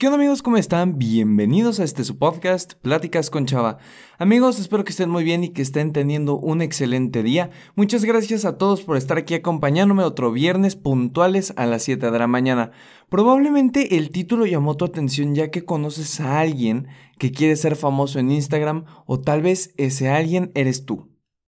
¿Qué onda amigos? ¿Cómo están? Bienvenidos a este su podcast, Pláticas con Chava. Amigos, espero que estén muy bien y que estén teniendo un excelente día. Muchas gracias a todos por estar aquí acompañándome otro viernes puntuales a las 7 de la mañana. Probablemente el título llamó tu atención ya que conoces a alguien que quiere ser famoso en Instagram o tal vez ese alguien eres tú.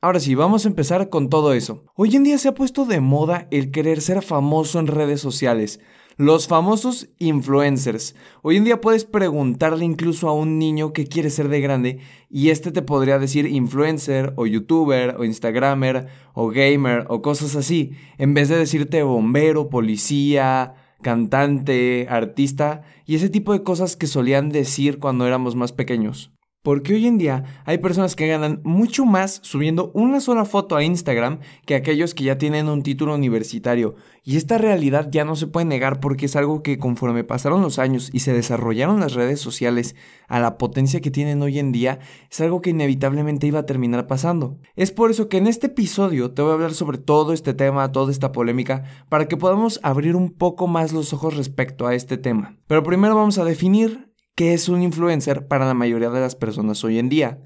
Ahora sí, vamos a empezar con todo eso. Hoy en día se ha puesto de moda el querer ser famoso en redes sociales. Los famosos influencers. Hoy en día puedes preguntarle incluso a un niño qué quiere ser de grande y este te podría decir influencer o youtuber o instagramer o gamer o cosas así, en vez de decirte bombero, policía, cantante, artista y ese tipo de cosas que solían decir cuando éramos más pequeños. Porque hoy en día hay personas que ganan mucho más subiendo una sola foto a Instagram que aquellos que ya tienen un título universitario. Y esta realidad ya no se puede negar porque es algo que conforme pasaron los años y se desarrollaron las redes sociales a la potencia que tienen hoy en día, es algo que inevitablemente iba a terminar pasando. Es por eso que en este episodio te voy a hablar sobre todo este tema, toda esta polémica, para que podamos abrir un poco más los ojos respecto a este tema. Pero primero vamos a definir ¿Qué es un influencer para la mayoría de las personas hoy en día?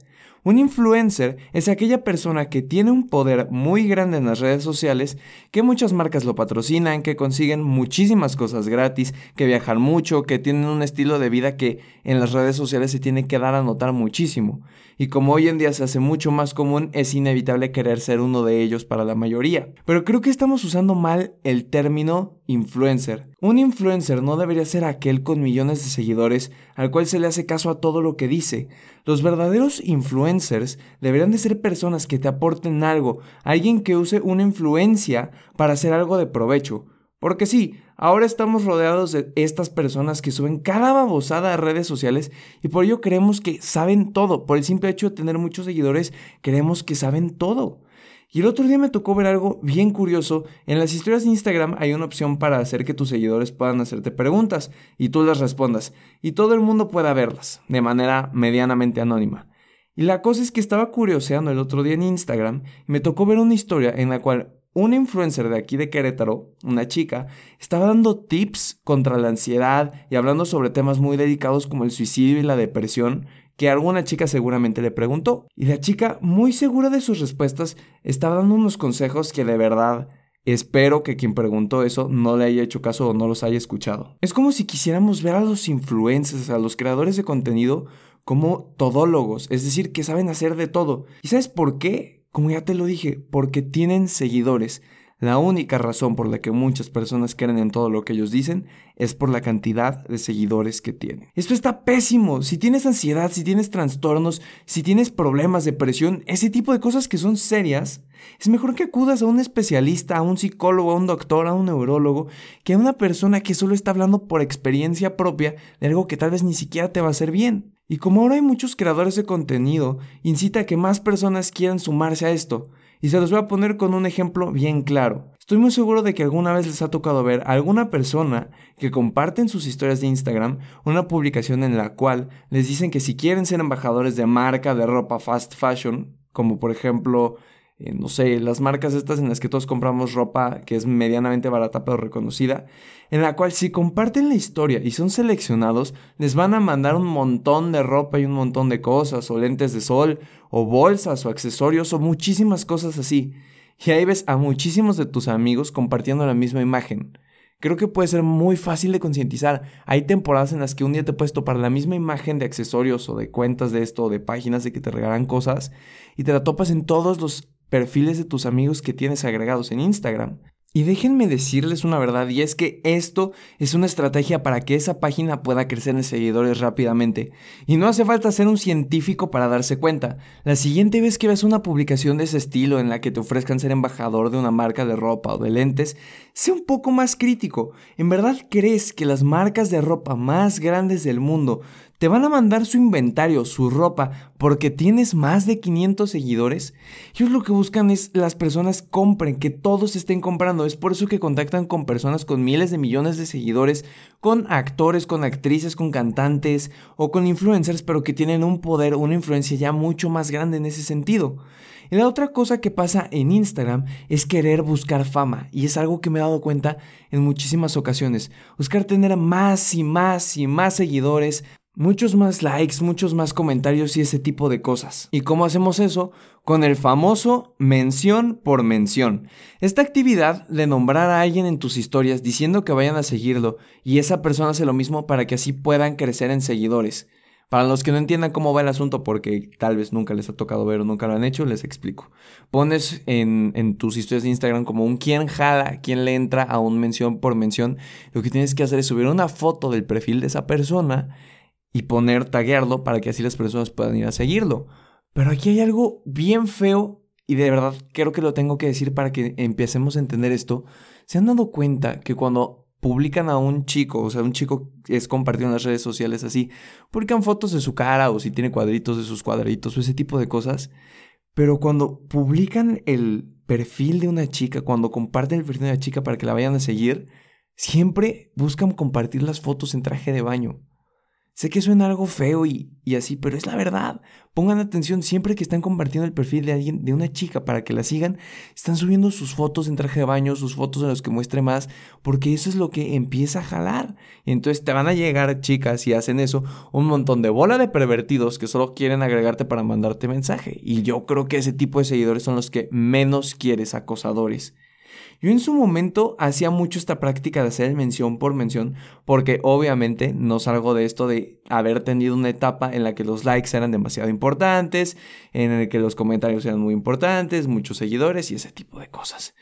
Un influencer es aquella persona que tiene un poder muy grande en las redes sociales, que muchas marcas lo patrocinan, que consiguen muchísimas cosas gratis, que viajan mucho, que tienen un estilo de vida que en las redes sociales se tiene que dar a notar muchísimo. Y como hoy en día se hace mucho más común, es inevitable querer ser uno de ellos para la mayoría. Pero creo que estamos usando mal el término influencer. Un influencer no debería ser aquel con millones de seguidores al cual se le hace caso a todo lo que dice. Los verdaderos influencers deberían de ser personas que te aporten algo, alguien que use una influencia para hacer algo de provecho. Porque sí, ahora estamos rodeados de estas personas que suben cada babosada a redes sociales y por ello creemos que saben todo. Por el simple hecho de tener muchos seguidores, creemos que saben todo. Y el otro día me tocó ver algo bien curioso. En las historias de Instagram hay una opción para hacer que tus seguidores puedan hacerte preguntas y tú las respondas. Y todo el mundo pueda verlas de manera medianamente anónima. Y la cosa es que estaba curioseando el otro día en Instagram y me tocó ver una historia en la cual una influencer de aquí de Querétaro, una chica, estaba dando tips contra la ansiedad y hablando sobre temas muy dedicados como el suicidio y la depresión que alguna chica seguramente le preguntó. Y la chica, muy segura de sus respuestas, estaba dando unos consejos que de verdad espero que quien preguntó eso no le haya hecho caso o no los haya escuchado. Es como si quisiéramos ver a los influencers, a los creadores de contenido, como todólogos, es decir, que saben hacer de todo. ¿Y sabes por qué? Como ya te lo dije, porque tienen seguidores. La única razón por la que muchas personas creen en todo lo que ellos dicen es por la cantidad de seguidores que tienen. Esto está pésimo. Si tienes ansiedad, si tienes trastornos, si tienes problemas, depresión, ese tipo de cosas que son serias, es mejor que acudas a un especialista, a un psicólogo, a un doctor, a un neurólogo, que a una persona que solo está hablando por experiencia propia de algo que tal vez ni siquiera te va a hacer bien. Y como ahora hay muchos creadores de contenido, incita a que más personas quieran sumarse a esto. Y se los voy a poner con un ejemplo bien claro. Estoy muy seguro de que alguna vez les ha tocado ver a alguna persona que comparte en sus historias de Instagram una publicación en la cual les dicen que si quieren ser embajadores de marca de ropa fast fashion, como por ejemplo, eh, no sé, las marcas estas en las que todos compramos ropa que es medianamente barata pero reconocida, en la cual si comparten la historia y son seleccionados, les van a mandar un montón de ropa y un montón de cosas, o lentes de sol, o bolsas, o accesorios, o muchísimas cosas así. Y ahí ves a muchísimos de tus amigos compartiendo la misma imagen. Creo que puede ser muy fácil de concientizar. Hay temporadas en las que un día te puedes topar la misma imagen de accesorios o de cuentas de esto o de páginas de que te regalan cosas y te la topas en todos los perfiles de tus amigos que tienes agregados en Instagram. Y déjenme decirles una verdad, y es que esto es una estrategia para que esa página pueda crecer en seguidores rápidamente. Y no hace falta ser un científico para darse cuenta. La siguiente vez que veas una publicación de ese estilo en la que te ofrezcan ser embajador de una marca de ropa o de lentes, sé un poco más crítico. ¿En verdad crees que las marcas de ropa más grandes del mundo te van a mandar su inventario, su ropa, porque tienes más de 500 seguidores. Ellos lo que buscan es las personas compren, que todos estén comprando. Es por eso que contactan con personas con miles de millones de seguidores, con actores, con actrices, con cantantes o con influencers, pero que tienen un poder, una influencia ya mucho más grande en ese sentido. Y la otra cosa que pasa en Instagram es querer buscar fama. Y es algo que me he dado cuenta en muchísimas ocasiones. Buscar tener más y más y más seguidores, muchos más likes, muchos más comentarios y ese tipo de cosas. ¿Y cómo hacemos eso? Con el famoso mención por mención. Esta actividad de nombrar a alguien en tus historias diciendo que vayan a seguirlo y esa persona hace lo mismo para que así puedan crecer en seguidores. Para los que no entiendan cómo va el asunto, porque tal vez nunca les ha tocado ver o nunca lo han hecho, les explico. Pones en, tus historias de Instagram como un quién jala, quién le entra a un mención por mención. Lo que tienes que hacer es subir una foto del perfil de esa persona y poner, taguearlo para que así las personas puedan ir a seguirlo. Pero aquí hay algo bien feo y de verdad creo que lo tengo que decir para que empecemos a entender esto. ¿Se han dado cuenta que cuando publican a un chico, o sea, un chico es compartido en las redes sociales así, publican fotos de su cara o si tiene cuadritos de sus cuadritos o ese tipo de cosas, pero cuando publican el perfil de una chica, cuando comparten el perfil de una chica para que la vayan a seguir, siempre buscan compartir las fotos en traje de baño. Sé que suena algo feo y, así, pero es la verdad. Pongan atención siempre que están compartiendo el perfil de alguien, de una chica, para que la sigan. Están subiendo sus fotos en traje de baño, sus fotos en los que muestre más, porque eso es lo que empieza a jalar. Entonces te van a llegar chicas y hacen eso, un montón de bola de pervertidos que solo quieren agregarte para mandarte mensaje. Y yo creo que ese tipo de seguidores son los que menos quieres, acosadores. Yo en su momento hacía mucho esta práctica de hacer mención por mención, porque obviamente no salgo de esto de haber tenido una etapa en la que los likes eran demasiado importantes, en el que los comentarios eran muy importantes, muchos seguidores y ese tipo de cosas.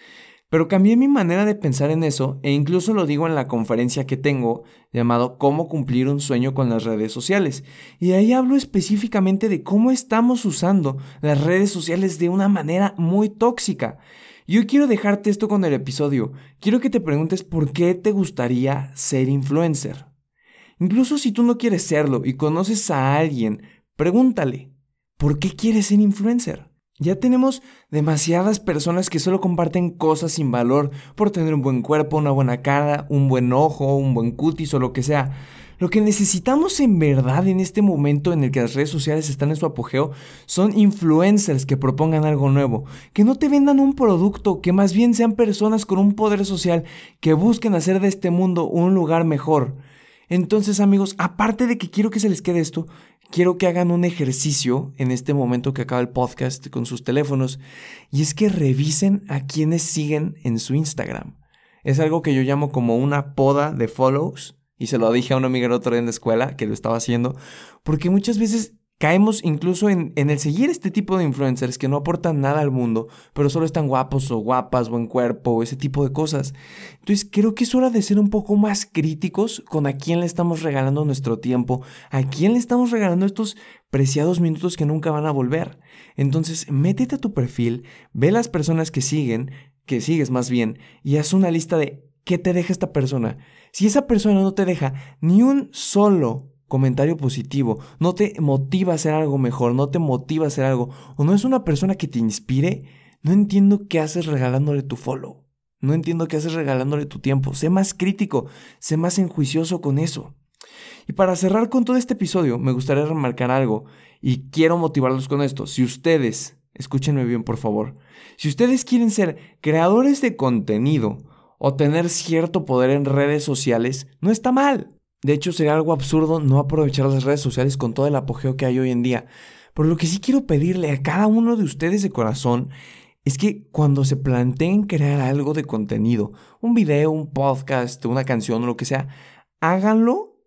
Pero cambié mi manera de pensar en eso e incluso lo digo en la conferencia que tengo llamado Cómo cumplir un sueño con las redes sociales. Y ahí hablo específicamente de cómo estamos usando las redes sociales de una manera muy tóxica. Yo quiero dejarte esto con el episodio. Quiero que te preguntes por qué te gustaría ser influencer. Incluso si tú no quieres serlo y conoces a alguien, pregúntale, ¿por qué quieres ser influencer? Ya tenemos demasiadas personas que solo comparten cosas sin valor por tener un buen cuerpo, una buena cara, un buen ojo, un buen cutis o lo que sea. Lo que necesitamos en verdad en este momento en el que las redes sociales están en su apogeo son influencers que propongan algo nuevo, que no te vendan un producto, que más bien sean personas con un poder social que busquen hacer de este mundo un lugar mejor. Entonces amigos, aparte de que quiero que se les quede esto, quiero que hagan un ejercicio en este momento que acaba el podcast con sus teléfonos y es que revisen a quienes siguen en su Instagram. Es algo que yo llamo como una poda de follows y se lo dije a una amiga el otro día en la escuela que lo estaba haciendo, porque muchas veces caemos incluso en, en, el seguir este tipo de influencers que no aportan nada al mundo, pero solo están guapos o guapas, buen cuerpo, ese tipo de cosas. Entonces creo que es hora de ser un poco más críticos con a quién le estamos regalando nuestro tiempo, a quién le estamos regalando estos preciados minutos que nunca van a volver. Entonces métete a tu perfil, ve las personas que siguen, que sigues más bien, y haz una lista de qué te deja esta persona. Si esa persona no te deja ni un solo comentario positivo, no te motiva a hacer algo mejor, no te motiva a hacer algo, o no es una persona que te inspire, no entiendo qué haces regalándole tu follow. No entiendo qué haces regalándole tu tiempo. Sé más crítico, sé más enjuicioso con eso. Y para cerrar con todo este episodio, me gustaría remarcar algo y quiero motivarlos con esto. Si ustedes, escúchenme bien por favor, si ustedes quieren ser creadores de contenido, o tener cierto poder en redes sociales no está mal. De hecho, sería algo absurdo no aprovechar las redes sociales con todo el apogeo que hay hoy en día. Pero lo que sí quiero pedirle a cada uno de ustedes de corazón es que cuando se planteen crear algo de contenido, un video, un podcast, una canción o lo que sea, háganlo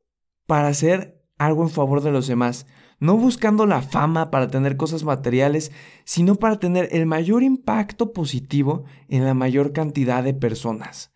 para hacer algo en favor de los demás. No buscando la fama para tener cosas materiales, sino para tener el mayor impacto positivo en la mayor cantidad de personas.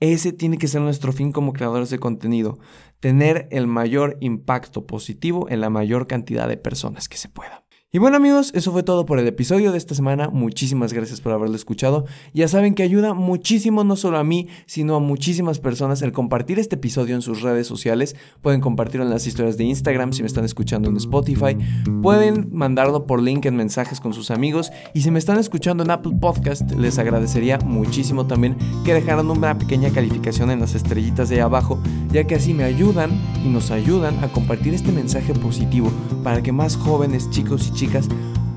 Ese tiene que ser nuestro fin como creadores de contenido, tener el mayor impacto positivo en la mayor cantidad de personas que se pueda. Y bueno amigos, eso fue todo por el episodio de esta semana. Muchísimas gracias por haberlo escuchado. Ya saben que ayuda muchísimo no solo a mí, sino a muchísimas personas el compartir este episodio en sus redes sociales. Pueden compartirlo en las historias de Instagram si me están escuchando en Spotify. Pueden mandarlo por link en mensajes con sus amigos. Y si me están escuchando en Apple Podcast, les agradecería muchísimo también que dejaran una pequeña calificación en las estrellitas de ahí abajo, ya que así me ayudan y nos ayudan a compartir este mensaje positivo para que más jóvenes, chicos y chicas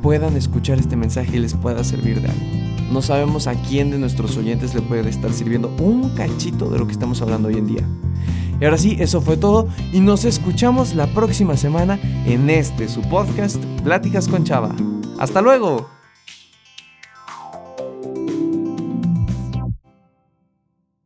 puedan escuchar este mensaje y les pueda servir de algo. No sabemos a quién de nuestros oyentes le puede estar sirviendo un cachito de lo que estamos hablando hoy en día. Y ahora sí, eso fue todo y nos escuchamos la próxima semana en este su podcast, Pláticas con Chava. ¡Hasta luego!